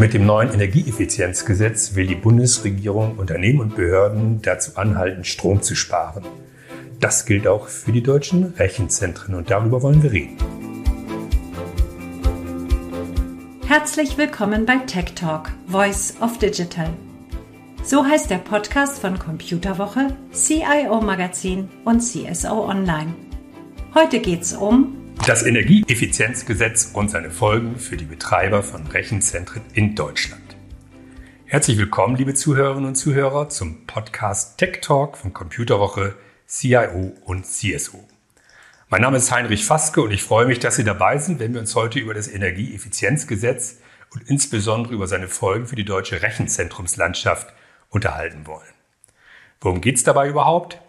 Mit dem neuen Energieeffizienzgesetz will die Bundesregierung Unternehmen und Behörden dazu anhalten, Strom zu sparen. Das gilt auch für die deutschen Rechenzentren und darüber wollen wir reden. Herzlich willkommen bei Tech Talk, Voice of Digital. So heißt der Podcast von Computerwoche, CIO Magazin und CSO Online. Heute geht's um das Energieeffizienzgesetz und seine Folgen für die Betreiber von Rechenzentren in Deutschland. Herzlich willkommen, liebe Zuhörerinnen und Zuhörer, zum Podcast Tech Talk von Computerwoche, CIO und CSO. Mein Name ist Heinrich Faske und ich freue mich, dass Sie dabei sind, wenn wir uns heute über das Energieeffizienzgesetz und insbesondere über seine Folgen für die deutsche Rechenzentrumslandschaft unterhalten wollen. Worum geht es dabei überhaupt?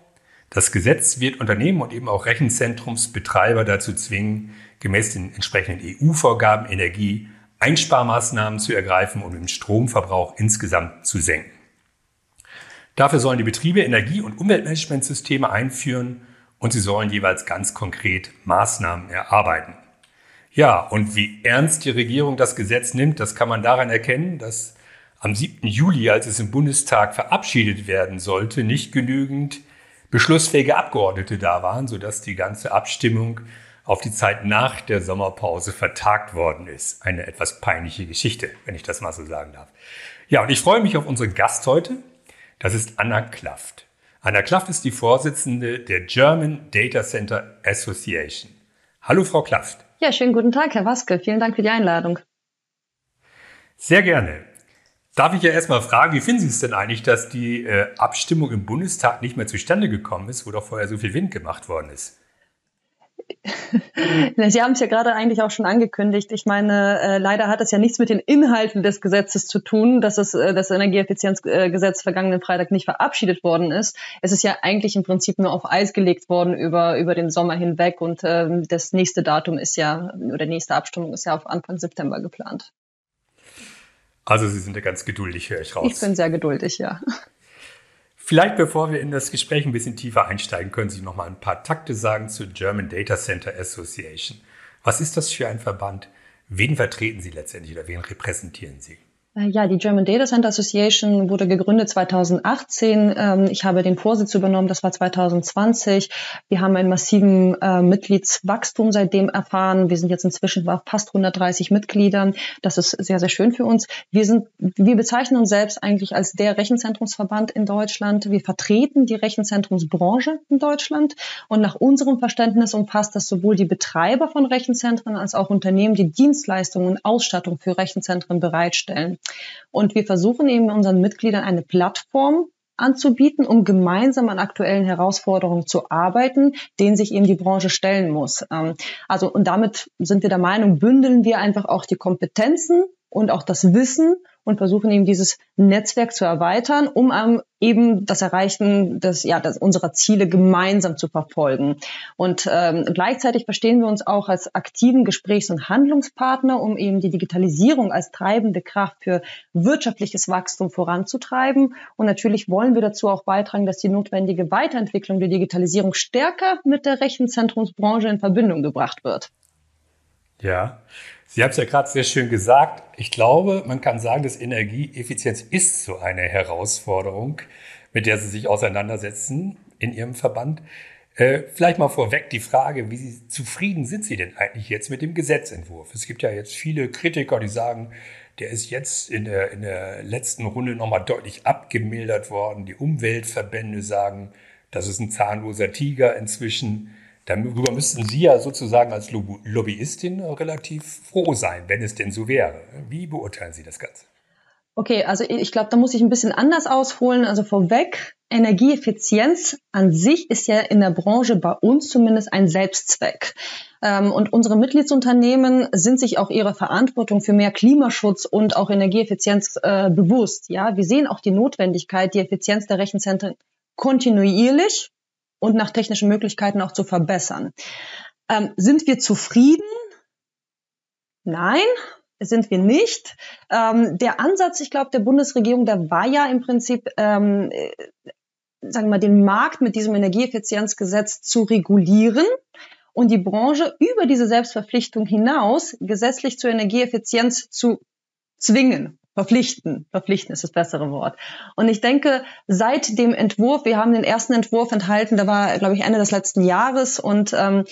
Das Gesetz wird Unternehmen und eben auch Rechenzentrumsbetreiber dazu zwingen, gemäß den entsprechenden EU-Vorgaben Energie Einsparmaßnahmen zu ergreifen, um den Stromverbrauch insgesamt zu senken. Dafür sollen die Betriebe Energie- und Umweltmanagementsysteme einführen und sie sollen jeweils ganz konkret Maßnahmen erarbeiten. Ja, und wie ernst die Regierung das Gesetz nimmt, das kann man daran erkennen, dass am 7. Juli, als es im Bundestag verabschiedet werden sollte, nicht genügend beschlussfähige Abgeordnete da waren, sodass die ganze Abstimmung auf die Zeit nach der Sommerpause vertagt worden ist. Eine etwas peinliche Geschichte, wenn ich das mal so sagen darf. Ja, und ich freue mich auf unseren Gast heute. Das ist Anna Klaft. Anna Klaft ist die Vorsitzende der German Data Center Association. Hallo, Frau Klaft. Ja, schönen guten Tag, Herr Waske. Vielen Dank für die Einladung. Sehr gerne. Darf ich ja erstmal fragen, wie finden Sie es denn eigentlich, dass die äh, Abstimmung im Bundestag nicht mehr zustande gekommen ist, wo doch vorher so viel Wind gemacht worden ist? Sie haben es ja gerade eigentlich auch schon angekündigt. Ich meine, äh, leider hat es ja nichts mit den Inhalten des Gesetzes zu tun, dass es, äh, das Energieeffizienzgesetz vergangenen Freitag nicht verabschiedet worden ist. Es ist ja eigentlich im Prinzip nur auf Eis gelegt worden über, über den Sommer hinweg und ähm, das nächste Datum ist ja, oder nächste Abstimmung ist ja auf Anfang September geplant. Also Sie sind ja ganz geduldig, höre ich raus. Ich bin sehr geduldig, ja. Vielleicht bevor wir in das Gespräch ein bisschen tiefer einsteigen, können Sie noch mal ein paar Takte sagen zur German Data Center Association. Was ist das für ein Verband? Wen vertreten Sie letztendlich oder wen repräsentieren Sie? Äh, ja, die German Data Center Association wurde gegründet 2018. Ähm, ich habe den Vorsitz übernommen, das war 2020. Wir haben einen massiven äh, Mitgliedswachstum seitdem erfahren. Wir sind jetzt inzwischen bei fast 130 Mitgliedern. Das ist sehr, sehr schön für uns. Wir sind, wir bezeichnen uns selbst eigentlich als der Rechenzentrumsverband in Deutschland. Wir vertreten die Rechenzentrumsbranche in Deutschland. Und nach unserem Verständnis umfasst das sowohl die Betreiber von Rechenzentren als auch Unternehmen, die Dienstleistungen und Ausstattung für Rechenzentren bereitstellen. Und wir versuchen eben unseren Mitgliedern eine Plattform anzubieten, um gemeinsam an aktuellen Herausforderungen zu arbeiten, denen sich eben die Branche stellen muss. Ähm, also, und damit sind wir der Meinung, bündeln wir einfach auch die Kompetenzen und auch das Wissen und versuchen eben dieses Netzwerk zu erweitern, um eben das Erreichen des, ja, des, unserer Ziele gemeinsam zu verfolgen. Und ähm, gleichzeitig verstehen wir uns auch als aktiven Gesprächs- und Handlungspartner, um eben die Digitalisierung als treibende Kraft für wirtschaftliches Wachstum voranzutreiben. Und natürlich wollen wir dazu auch beitragen, dass die notwendige Weiterentwicklung der Digitalisierung stärker mit der Rechenzentrumsbranche in Verbindung gebracht wird. Ja, Sie haben es ja gerade sehr schön gesagt. Ich glaube, man kann sagen, dass Energieeffizienz ist so eine Herausforderung, mit der Sie sich auseinandersetzen in Ihrem Verband. Äh, vielleicht mal vorweg die Frage, wie zufrieden sind Sie denn eigentlich jetzt mit dem Gesetzentwurf? Es gibt ja jetzt viele Kritiker, die sagen, der ist jetzt in der, in der letzten Runde nochmal deutlich abgemildert worden. Die Umweltverbände sagen, das ist ein zahnloser Tiger inzwischen. Darüber müssten Sie ja sozusagen als Lobbyistin relativ froh sein, wenn es denn so wäre. Wie beurteilen Sie das Ganze? Okay, also ich glaube, da muss ich ein bisschen anders ausholen. Also vorweg, Energieeffizienz an sich ist ja in der Branche bei uns zumindest ein Selbstzweck. Ähm, und unsere Mitgliedsunternehmen sind sich auch ihrer Verantwortung für mehr Klimaschutz und auch Energieeffizienz äh, bewusst. Ja, wir sehen auch die Notwendigkeit, die Effizienz der Rechenzentren kontinuierlich und nach technischen Möglichkeiten auch zu verbessern. Ähm, sind wir zufrieden? Nein, sind wir nicht. Ähm, der Ansatz, ich glaube, der Bundesregierung, der war ja im Prinzip, ähm, äh, sagen wir mal, den Markt mit diesem Energieeffizienzgesetz zu regulieren und die Branche über diese Selbstverpflichtung hinaus gesetzlich zur Energieeffizienz zu zwingen. Verpflichten. Verpflichten ist das bessere Wort. Und ich denke, seit dem Entwurf, wir haben den ersten Entwurf enthalten, da war, glaube ich, Ende des letzten Jahres und ähm,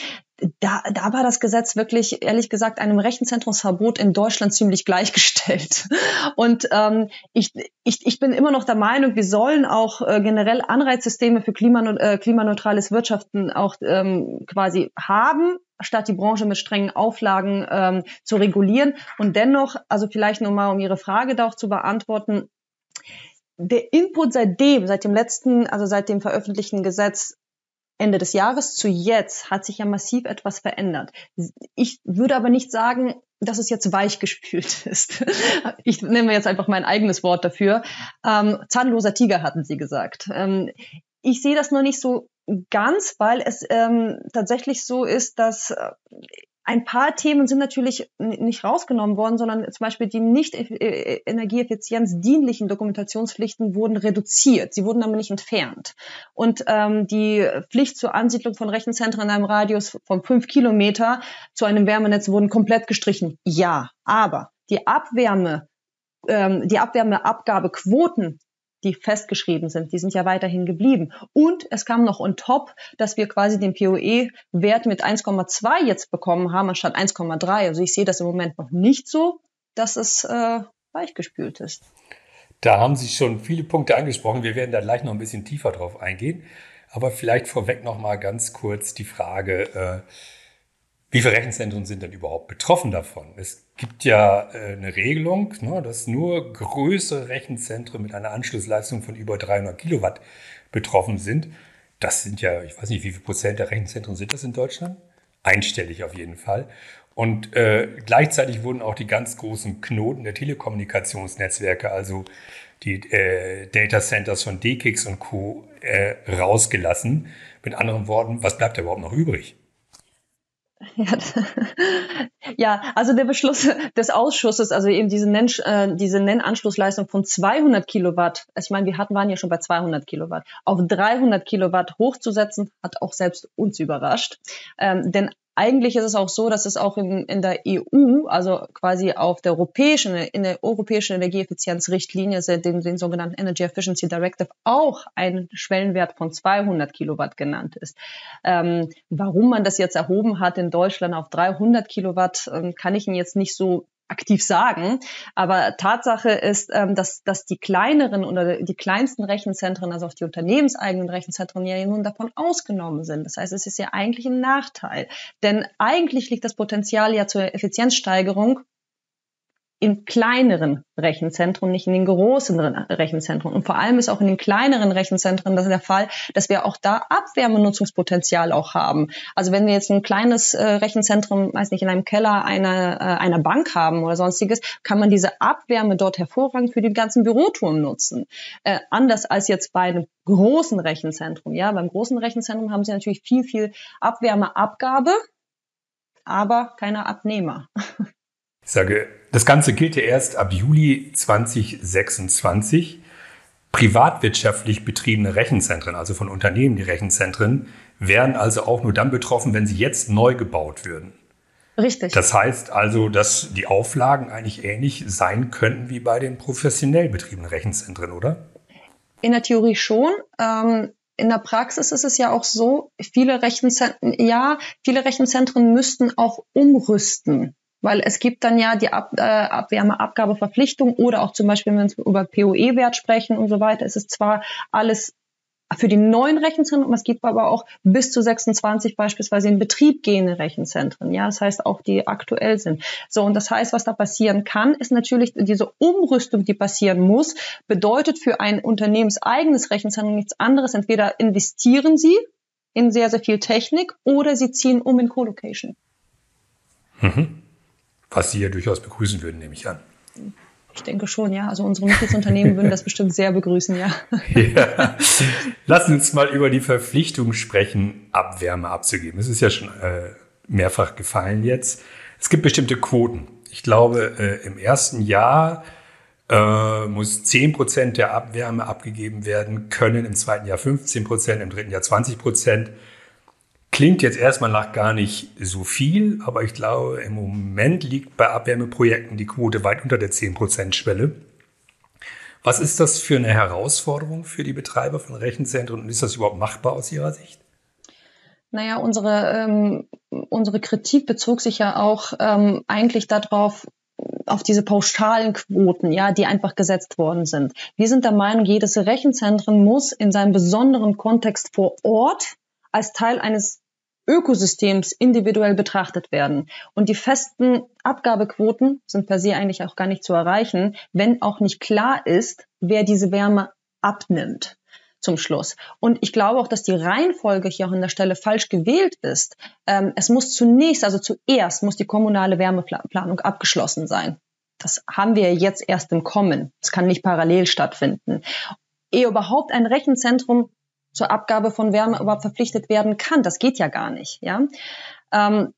da, da war das Gesetz wirklich, ehrlich gesagt, einem Rechenzentrumsverbot in Deutschland ziemlich gleichgestellt. Und ähm, ich, ich, ich bin immer noch der Meinung, wir sollen auch äh, generell Anreizsysteme für äh, klimaneutrales Wirtschaften auch ähm, quasi haben, statt die Branche mit strengen Auflagen ähm, zu regulieren. Und dennoch, also vielleicht nochmal, um Ihre Frage da auch zu beantworten, der Input seitdem, seit dem letzten, also seit dem veröffentlichten Gesetz Ende des Jahres zu jetzt hat sich ja massiv etwas verändert. Ich würde aber nicht sagen, dass es jetzt weichgespült ist. Ich nehme jetzt einfach mein eigenes Wort dafür. Ähm, zahnloser Tiger hatten Sie gesagt. Ähm, ich sehe das noch nicht so ganz, weil es ähm, tatsächlich so ist, dass äh, ein paar Themen sind natürlich nicht rausgenommen worden, sondern zum Beispiel die nicht e-, e-, energieeffizienzdienlichen Dokumentationspflichten wurden reduziert. Sie wurden aber nicht entfernt. Und ähm, die Pflicht zur Ansiedlung von Rechenzentren in einem Radius von fünf Kilometer zu einem Wärmenetz wurden komplett gestrichen. Ja, aber die Abwärme ähm, die Abwärmeabgabequoten die festgeschrieben sind, die sind ja weiterhin geblieben. Und es kam noch on top, dass wir quasi den POE-Wert mit 1,2 jetzt bekommen haben, anstatt 1,3. Also ich sehe das im Moment noch nicht so, dass es äh, weichgespült ist. Da haben Sie schon viele Punkte angesprochen. Wir werden da gleich noch ein bisschen tiefer drauf eingehen. Aber vielleicht vorweg noch mal ganz kurz die Frage, äh, wie viele Rechenzentren sind denn überhaupt betroffen davon? Es gibt ja äh, eine Regelung, ne, dass nur größere Rechenzentren mit einer Anschlussleistung von über 300 Kilowatt betroffen sind. Das sind ja, ich weiß nicht, wie viel Prozent der Rechenzentren sind das in Deutschland? Einstellig auf jeden Fall. Und äh, gleichzeitig wurden auch die ganz großen Knoten der Telekommunikationsnetzwerke, also die äh, Data Centers von DKIX und Co. Äh, rausgelassen. Mit anderen Worten, was bleibt da überhaupt noch übrig? Ja, also der Beschluss des Ausschusses, also eben diese, Nenn, äh, diese Nennanschlussleistung von 200 Kilowatt, also ich meine, wir hatten, waren ja schon bei 200 Kilowatt, auf 300 Kilowatt hochzusetzen, hat auch selbst uns überrascht. Ähm, denn eigentlich ist es auch so, dass es auch in, in der EU, also quasi auf der europäischen, in der europäischen Energieeffizienzrichtlinie, den, den sogenannten Energy Efficiency Directive, auch ein Schwellenwert von 200 Kilowatt genannt ist. Ähm, warum man das jetzt erhoben hat in Deutschland auf 300 Kilowatt, ähm, kann ich Ihnen jetzt nicht so aktiv sagen. Aber Tatsache ist, ähm, dass, dass die kleineren oder die kleinsten Rechenzentren, also auch die unternehmenseigenen Rechenzentren, ja nun davon ausgenommen sind. Das heißt, es ist ja eigentlich ein Nachteil. Denn eigentlich liegt das Potenzial ja zur Effizienzsteigerung in kleineren Rechenzentren, nicht in den großen Rechenzentren. Und vor allem ist auch in den kleineren Rechenzentren das der Fall, dass wir auch da Abwärmenutzungspotenzial auch haben. Also wenn wir jetzt ein kleines äh, Rechenzentrum, weiß nicht, in einem Keller einer, äh, einer Bank haben oder sonstiges, kann man diese Abwärme dort hervorragend für den ganzen Büroturm nutzen. Äh, anders als jetzt bei einem großen Rechenzentrum. Ja, beim großen Rechenzentrum haben Sie natürlich viel, viel Abwärmeabgabe, aber keine Abnehmer. Ich sage, das Ganze gilt ja erst ab Juli 2026. Privatwirtschaftlich betriebene Rechenzentren, also von Unternehmen die Rechenzentren, wären also auch nur dann betroffen, wenn sie jetzt neu gebaut würden. Richtig. Das heißt also, dass die Auflagen eigentlich ähnlich sein könnten wie bei den professionell betriebenen Rechenzentren, oder? In der Theorie schon. Ähm, in der Praxis ist es ja auch so, viele Rechenzentren, ja, viele Rechenzentren müssten auch umrüsten. Weil es gibt dann ja die Ab, äh, Abwärmeabgabeverpflichtung oder auch zum Beispiel, wenn wir über POE-Wert sprechen und so weiter, ist es zwar alles für die neuen Rechenzentren, es gibt aber auch bis zu 26 beispielsweise in Betrieb gehende Rechenzentren. Ja, das heißt auch die aktuell sind. So, und das heißt, was da passieren kann, ist natürlich diese Umrüstung, die passieren muss, bedeutet für ein unternehmenseigenes Rechenzentrum nichts anderes. Entweder investieren sie in sehr, sehr viel Technik oder sie ziehen um in Co-Location. Mhm. Was Sie ja durchaus begrüßen würden, nehme ich an. Ich denke schon, ja. Also unsere Mitgliedsunternehmen würden das bestimmt sehr begrüßen, ja. ja. Lassen uns mal über die Verpflichtung sprechen, Abwärme abzugeben. Es ist ja schon äh, mehrfach gefallen jetzt. Es gibt bestimmte Quoten. Ich glaube, äh, im ersten Jahr äh, muss 10 Prozent der Abwärme abgegeben werden können, im zweiten Jahr 15 Prozent, im dritten Jahr 20 Prozent. Klingt jetzt erstmal nach gar nicht so viel, aber ich glaube, im Moment liegt bei Abwärmeprojekten die Quote weit unter der 10%-Schwelle. Was ist das für eine Herausforderung für die Betreiber von Rechenzentren und ist das überhaupt machbar aus Ihrer Sicht? Naja, unsere, ähm, unsere Kritik bezog sich ja auch ähm, eigentlich darauf, auf diese pauschalen Quoten, ja, die einfach gesetzt worden sind. Wir sind der Meinung, jedes Rechenzentrum muss in seinem besonderen Kontext vor Ort als Teil eines Ökosystems individuell betrachtet werden. Und die festen Abgabequoten sind per se eigentlich auch gar nicht zu erreichen, wenn auch nicht klar ist, wer diese Wärme abnimmt zum Schluss. Und ich glaube auch, dass die Reihenfolge hier auch an der Stelle falsch gewählt ist. Ähm, es muss zunächst, also zuerst muss die kommunale Wärmeplanung abgeschlossen sein. Das haben wir jetzt erst im Kommen. Es kann nicht parallel stattfinden. Ehe überhaupt ein Rechenzentrum zur Abgabe von Wärme überhaupt verpflichtet werden kann. Das geht ja gar nicht. Ja. Ähm,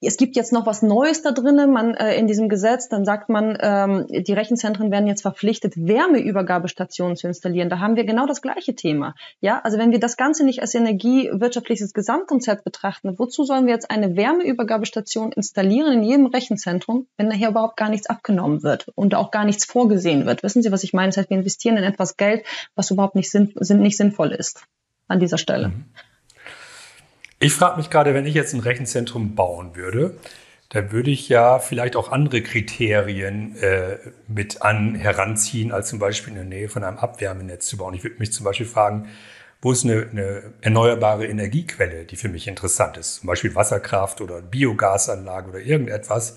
es gibt jetzt noch was Neues da drinnen, man äh, in diesem Gesetz, dann sagt man, ähm, die Rechenzentren werden jetzt verpflichtet, Wärmeübergabestationen zu installieren. Da haben wir genau das gleiche Thema. Ja, also wenn wir das Ganze nicht als energiewirtschaftliches Gesamtkonzept betrachten, wozu sollen wir jetzt eine Wärmeübergabestation installieren in jedem Rechenzentrum, wenn nachher überhaupt gar nichts abgenommen wird und auch gar nichts vorgesehen wird? Wissen Sie, was ich meine? Das heißt, wir investieren in etwas Geld, was überhaupt nicht, sinn, nicht sinnvoll ist an dieser Stelle. Mhm. Ich frage mich gerade, wenn ich jetzt ein Rechenzentrum bauen würde, dann würde ich ja vielleicht auch andere Kriterien äh, mit an heranziehen, als zum Beispiel in der Nähe von einem Abwärmenetz zu bauen. Ich würde mich zum Beispiel fragen, wo ist eine, eine erneuerbare Energiequelle, die für mich interessant ist? Zum Beispiel Wasserkraft oder Biogasanlage oder irgendetwas,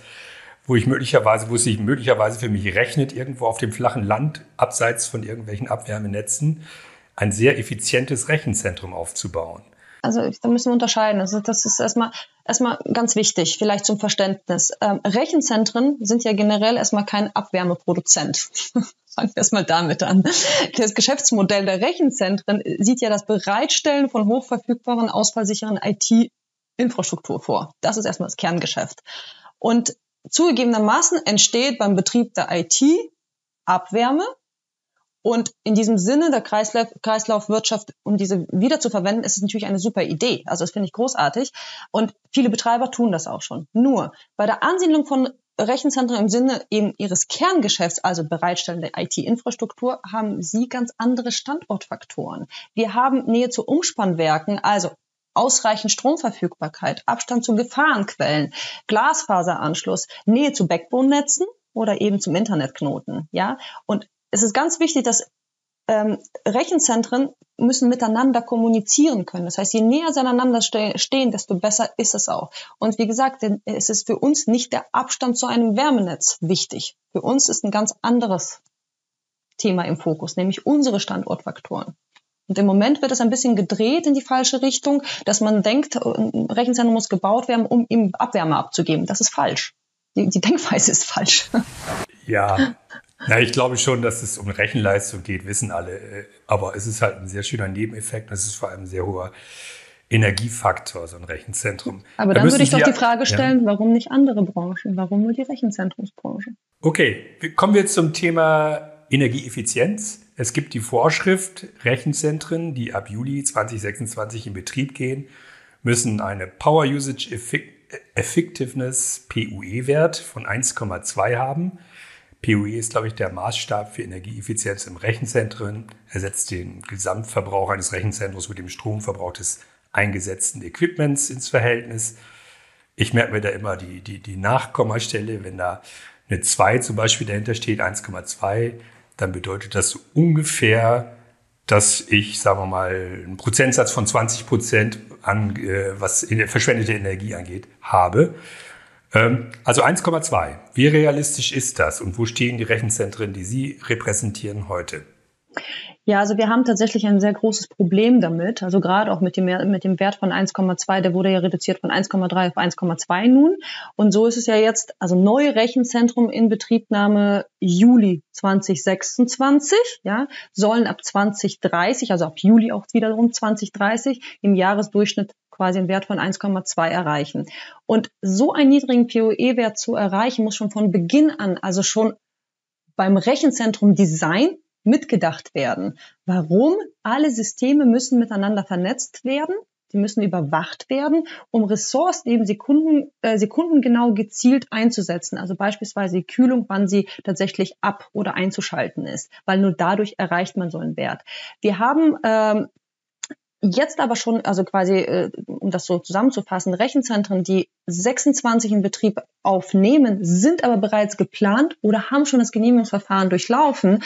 wo ich möglicherweise, wo es sich möglicherweise für mich rechnet, irgendwo auf dem flachen Land, abseits von irgendwelchen Abwärmenetzen, ein sehr effizientes Rechenzentrum aufzubauen. Also da müssen wir unterscheiden. Also das ist erstmal erstmal ganz wichtig, vielleicht zum Verständnis. Ähm, Rechenzentren sind ja generell erstmal kein Abwärmeproduzent. Fangen wir erstmal damit an. Das Geschäftsmodell der Rechenzentren sieht ja das Bereitstellen von hochverfügbaren, ausfallsicheren IT-Infrastruktur vor. Das ist erstmal das Kerngeschäft. Und zugegebenermaßen entsteht beim Betrieb der IT Abwärme und in diesem Sinne der Kreislauf, Kreislaufwirtschaft, um diese wieder zu verwenden, ist es natürlich eine super Idee. Also das finde ich großartig. Und viele Betreiber tun das auch schon. Nur bei der Ansiedlung von Rechenzentren im Sinne eben ihres Kerngeschäfts, also Bereitstellen der IT-Infrastruktur, haben sie ganz andere Standortfaktoren. Wir haben Nähe zu Umspannwerken, also ausreichend Stromverfügbarkeit, Abstand zu Gefahrenquellen, Glasfaseranschluss, Nähe zu Backbone-Netzen oder eben zum Internetknoten, ja. Und es ist ganz wichtig, dass ähm, Rechenzentren müssen miteinander kommunizieren können. Das heißt, je näher sie aneinander ste stehen, desto besser ist es auch. Und wie gesagt, es ist für uns nicht der Abstand zu einem Wärmenetz wichtig. Für uns ist ein ganz anderes Thema im Fokus, nämlich unsere Standortfaktoren. Und im Moment wird es ein bisschen gedreht in die falsche Richtung, dass man denkt, ein Rechenzentrum muss gebaut werden, um ihm Abwärme abzugeben. Das ist falsch. Die, die Denkweise ist falsch. Ja, na, ich glaube schon, dass es um Rechenleistung geht, wissen alle. Aber es ist halt ein sehr schöner Nebeneffekt und es ist vor allem ein sehr hoher Energiefaktor, so ein Rechenzentrum. Aber dann da würde ich doch die Frage stellen, ja. warum nicht andere Branchen? Warum nur die Rechenzentrumsbranche? Okay, kommen wir zum Thema Energieeffizienz. Es gibt die Vorschrift, Rechenzentren, die ab Juli 2026 in Betrieb gehen, müssen eine Power Usage Effectiveness PUE-Wert von 1,2 haben. PUE ist, glaube ich, der Maßstab für Energieeffizienz im Rechenzentrum. Er setzt den Gesamtverbrauch eines Rechenzentrums mit dem Stromverbrauch des eingesetzten Equipments ins Verhältnis. Ich merke mir da immer die, die, die Nachkommastelle. Wenn da eine 2 zum Beispiel dahinter steht, 1,2, dann bedeutet das so ungefähr, dass ich, sagen wir mal, einen Prozentsatz von 20 Prozent an, äh, was verschwendete Energie angeht, habe. Ähm, also 1,2. Wie realistisch ist das und wo stehen die Rechenzentren, die Sie repräsentieren heute? Ja, also wir haben tatsächlich ein sehr großes Problem damit. Also gerade auch mit dem, mit dem Wert von 1,2, der wurde ja reduziert von 1,3 auf 1,2 nun. Und so ist es ja jetzt, also neue Rechenzentrum in Betriebnahme Juli 2026, ja, sollen ab 2030, also ab Juli auch wiederum 2030 im Jahresdurchschnitt quasi einen Wert von 1,2 erreichen. Und so einen niedrigen POE-Wert zu erreichen, muss schon von Beginn an, also schon beim Rechenzentrum Design mitgedacht werden. Warum? Alle Systeme müssen miteinander vernetzt werden. die müssen überwacht werden, um Ressourcen eben Sekunden, äh, sekundengenau gezielt einzusetzen. Also beispielsweise die Kühlung, wann sie tatsächlich ab- oder einzuschalten ist, weil nur dadurch erreicht man so einen Wert. Wir haben ähm, jetzt aber schon, also quasi, äh, um das so zusammenzufassen, Rechenzentren, die 26 in Betrieb aufnehmen, sind aber bereits geplant oder haben schon das Genehmigungsverfahren durchlaufen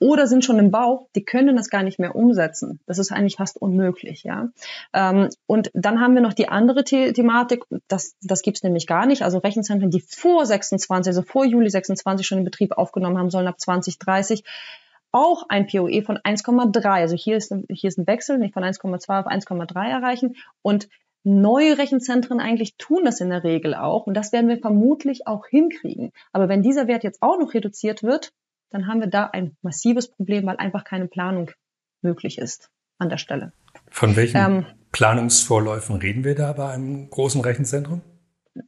oder sind schon im Bau, die können das gar nicht mehr umsetzen. Das ist eigentlich fast unmöglich, ja. Ähm, und dann haben wir noch die andere The Thematik, das, das gibt's nämlich gar nicht. Also Rechenzentren, die vor 26, also vor Juli 26 schon in Betrieb aufgenommen haben, sollen ab 2030 auch ein POE von 1,3. Also hier ist, hier ist ein Wechsel, nicht von 1,2 auf 1,3 erreichen. Und neue Rechenzentren eigentlich tun das in der Regel auch. Und das werden wir vermutlich auch hinkriegen. Aber wenn dieser Wert jetzt auch noch reduziert wird, dann haben wir da ein massives Problem, weil einfach keine Planung möglich ist an der Stelle. Von welchen ähm, Planungsvorläufen reden wir da bei einem großen Rechenzentrum?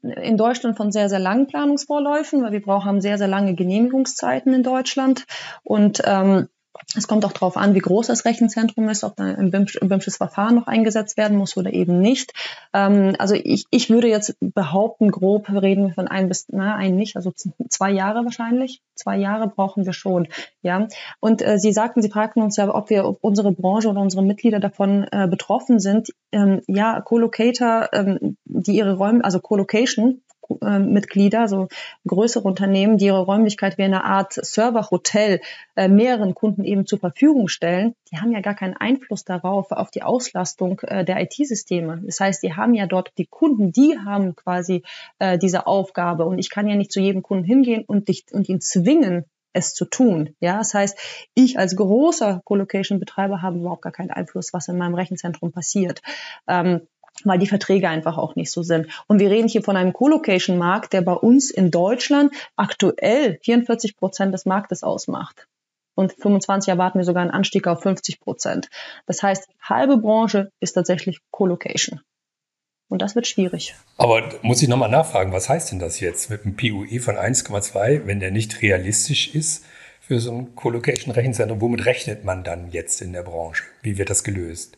in Deutschland von sehr, sehr langen Planungsvorläufen, weil wir brauchen haben sehr, sehr lange Genehmigungszeiten in Deutschland. Und ähm, es kommt auch darauf an, wie groß das Rechenzentrum ist, ob da ein BIMsches Verfahren noch eingesetzt werden muss oder eben nicht. Ähm, also ich, ich würde jetzt behaupten, grob reden wir von ein bis, na, ein nicht, also zwei Jahre wahrscheinlich. Zwei Jahre brauchen wir schon, ja. Und äh, Sie sagten, Sie fragten uns ja, ob wir, ob unsere Branche oder unsere Mitglieder davon äh, betroffen sind. Ähm, ja, Colocator, ähm, die ihre Räume, also Colocation, Mitglieder, so größere Unternehmen, die ihre Räumlichkeit wie eine Art Serverhotel äh, mehreren Kunden eben zur Verfügung stellen, die haben ja gar keinen Einfluss darauf, auf die Auslastung äh, der IT-Systeme. Das heißt, die haben ja dort die Kunden, die haben quasi äh, diese Aufgabe und ich kann ja nicht zu jedem Kunden hingehen und, dich, und ihn zwingen, es zu tun. Ja, das heißt, ich als großer Colocation-Betreiber habe überhaupt gar keinen Einfluss, was in meinem Rechenzentrum passiert. Ähm, weil die Verträge einfach auch nicht so sind. Und wir reden hier von einem Colocation-Markt, der bei uns in Deutschland aktuell 44 Prozent des Marktes ausmacht. Und 25 erwarten wir sogar einen Anstieg auf 50 Prozent. Das heißt, halbe Branche ist tatsächlich Colocation. Und das wird schwierig. Aber muss ich nochmal nachfragen, was heißt denn das jetzt mit einem PUE von 1,2, wenn der nicht realistisch ist für so ein Colocation-Rechenzentrum? Womit rechnet man dann jetzt in der Branche? Wie wird das gelöst?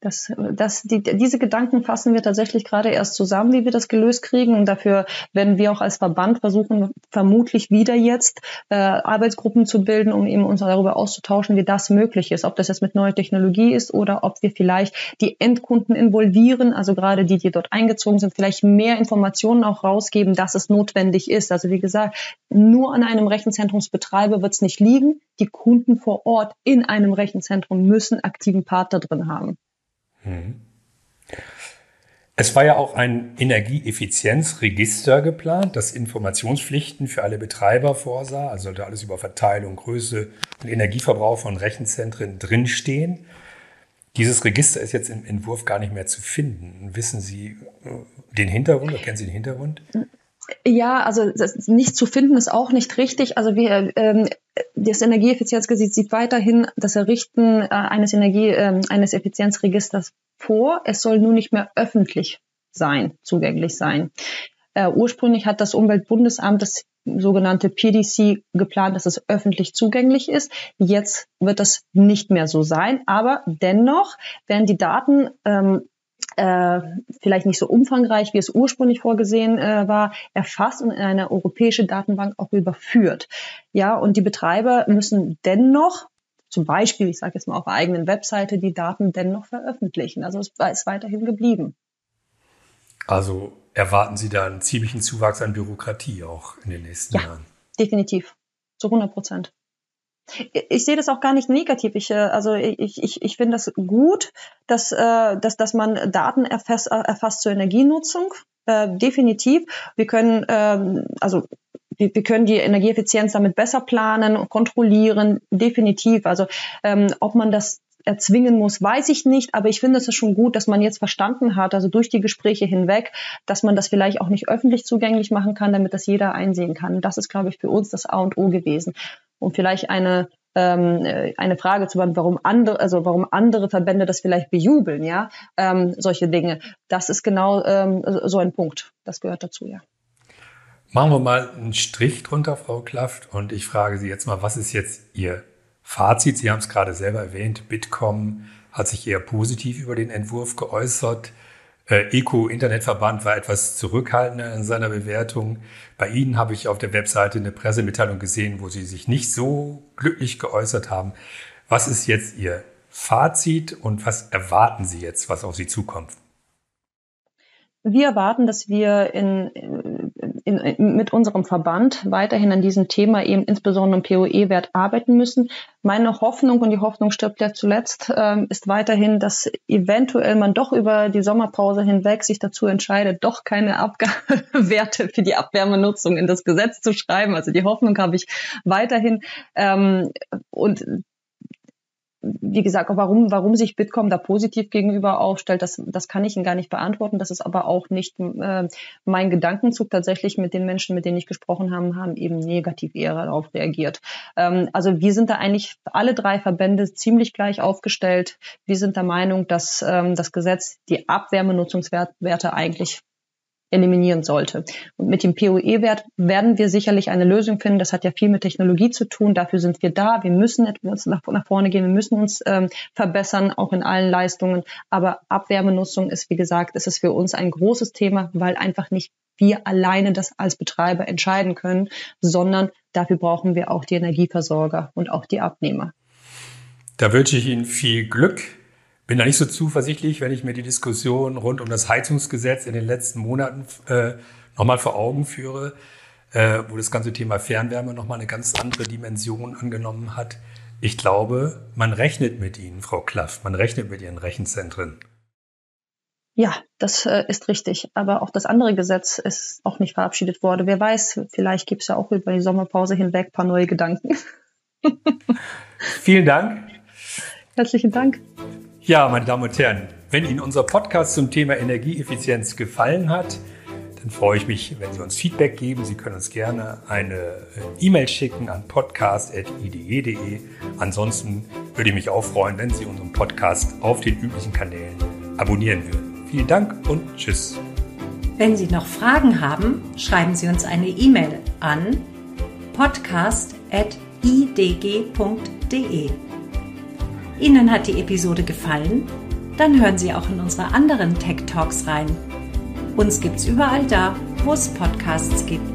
Das, das, die, diese Gedanken fassen wir tatsächlich gerade erst zusammen, wie wir das gelöst kriegen. Und dafür werden wir auch als Verband versuchen, vermutlich wieder jetzt äh, Arbeitsgruppen zu bilden, um eben uns darüber auszutauschen, wie das möglich ist. Ob das jetzt mit neuer Technologie ist oder ob wir vielleicht die Endkunden involvieren, also gerade die, die dort eingezogen sind, vielleicht mehr Informationen auch rausgeben, dass es notwendig ist. Also wie gesagt, nur an einem Rechenzentrumsbetreiber wird es nicht liegen. Die Kunden vor Ort in einem Rechenzentrum müssen aktiven Partner drin haben. Mhm. Es war ja auch ein Energieeffizienzregister geplant, das Informationspflichten für alle Betreiber vorsah. Also sollte alles über Verteilung, Größe und Energieverbrauch von Rechenzentren drinstehen. Dieses Register ist jetzt im Entwurf gar nicht mehr zu finden. Wissen Sie äh, den Hintergrund oder kennen Sie den Hintergrund? Ja, also nicht zu finden ist auch nicht richtig. Also wir, ähm, das Energieeffizienzgesetz sieht weiterhin das Errichten äh, eines Energie, äh, eines Effizienzregisters vor. Es soll nun nicht mehr öffentlich sein, zugänglich sein. Äh, ursprünglich hat das Umweltbundesamt das sogenannte PDC geplant, dass es öffentlich zugänglich ist. Jetzt wird das nicht mehr so sein, aber dennoch werden die Daten ähm, äh, vielleicht nicht so umfangreich, wie es ursprünglich vorgesehen äh, war, erfasst und in eine europäische Datenbank auch überführt. Ja, und die Betreiber müssen dennoch zum Beispiel, ich sage jetzt mal auf der eigenen Webseite, die Daten dennoch veröffentlichen. Also es ist weiterhin geblieben. Also erwarten Sie da einen ziemlichen Zuwachs an Bürokratie auch in den nächsten ja, Jahren? Definitiv. Zu 100 Prozent. Ich sehe das auch gar nicht negativ. Ich, äh, also ich, ich, ich finde das gut, dass, äh, dass, dass man Daten erfasst, erfasst zur Energienutzung. Äh, definitiv. Wir können, ähm, also wir, wir können die Energieeffizienz damit besser planen und kontrollieren. Definitiv. Also ähm, ob man das erzwingen muss, weiß ich nicht, aber ich finde es ist schon gut, dass man jetzt verstanden hat, also durch die Gespräche hinweg, dass man das vielleicht auch nicht öffentlich zugänglich machen kann, damit das jeder einsehen kann. Das ist, glaube ich, für uns das A und O gewesen um vielleicht eine ähm, äh, eine Frage zu beantworten, warum andere, also warum andere Verbände das vielleicht bejubeln, ja, ähm, solche Dinge. Das ist genau ähm, so ein Punkt. Das gehört dazu, ja. Machen wir mal einen Strich drunter, Frau Klaft, und ich frage Sie jetzt mal, was ist jetzt Ihr Fazit? Sie haben es gerade selber erwähnt, Bitkom hat sich eher positiv über den Entwurf geäußert. Äh, Eco-Internetverband war etwas zurückhaltender in seiner Bewertung. Bei Ihnen habe ich auf der Webseite eine Pressemitteilung gesehen, wo Sie sich nicht so glücklich geäußert haben. Was ist jetzt Ihr Fazit und was erwarten Sie jetzt, was auf Sie zukommt? Wir erwarten, dass wir in, in, in, mit unserem Verband weiterhin an diesem Thema eben insbesondere im POE-Wert arbeiten müssen. Meine Hoffnung, und die Hoffnung stirbt ja zuletzt, ähm, ist weiterhin, dass eventuell man doch über die Sommerpause hinweg sich dazu entscheidet, doch keine Abgabewerte für die Abwärmenutzung in das Gesetz zu schreiben. Also die Hoffnung habe ich weiterhin. Ähm, und wie gesagt, warum, warum sich Bitkom da positiv gegenüber aufstellt, das, das kann ich Ihnen gar nicht beantworten. Das ist aber auch nicht äh, mein Gedankenzug. Tatsächlich mit den Menschen, mit denen ich gesprochen habe, haben eben negativ eher darauf reagiert. Ähm, also wir sind da eigentlich alle drei Verbände ziemlich gleich aufgestellt. Wir sind der Meinung, dass ähm, das Gesetz die Abwärmenutzungswerte eigentlich eliminieren sollte. Und mit dem POE-Wert werden wir sicherlich eine Lösung finden. Das hat ja viel mit Technologie zu tun. Dafür sind wir da. Wir müssen etwas nach, nach vorne gehen. Wir müssen uns ähm, verbessern, auch in allen Leistungen. Aber Abwärmenutzung ist, wie gesagt, ist es für uns ein großes Thema, weil einfach nicht wir alleine das als Betreiber entscheiden können, sondern dafür brauchen wir auch die Energieversorger und auch die Abnehmer. Da wünsche ich Ihnen viel Glück bin da nicht so zuversichtlich, wenn ich mir die Diskussion rund um das Heizungsgesetz in den letzten Monaten äh, nochmal vor Augen führe, äh, wo das ganze Thema Fernwärme nochmal eine ganz andere Dimension angenommen hat. Ich glaube, man rechnet mit Ihnen, Frau Klaff, man rechnet mit Ihren Rechenzentren. Ja, das äh, ist richtig. Aber auch das andere Gesetz ist auch nicht verabschiedet worden. Wer weiß, vielleicht gibt es ja auch über die Sommerpause hinweg ein paar neue Gedanken. Vielen Dank. Herzlichen Dank. Ja, meine Damen und Herren, wenn Ihnen unser Podcast zum Thema Energieeffizienz gefallen hat, dann freue ich mich, wenn Sie uns Feedback geben. Sie können uns gerne eine äh, E-Mail schicken an podcast.ide.de. Ansonsten würde ich mich auch freuen, wenn Sie unseren Podcast auf den üblichen Kanälen abonnieren würden. Vielen Dank und tschüss. Wenn Sie noch Fragen haben, schreiben Sie uns eine E-Mail an podcast.idg.de. Ihnen hat die Episode gefallen? Dann hören Sie auch in unsere anderen Tech Talks rein. Uns gibt's überall da, wo es Podcasts gibt.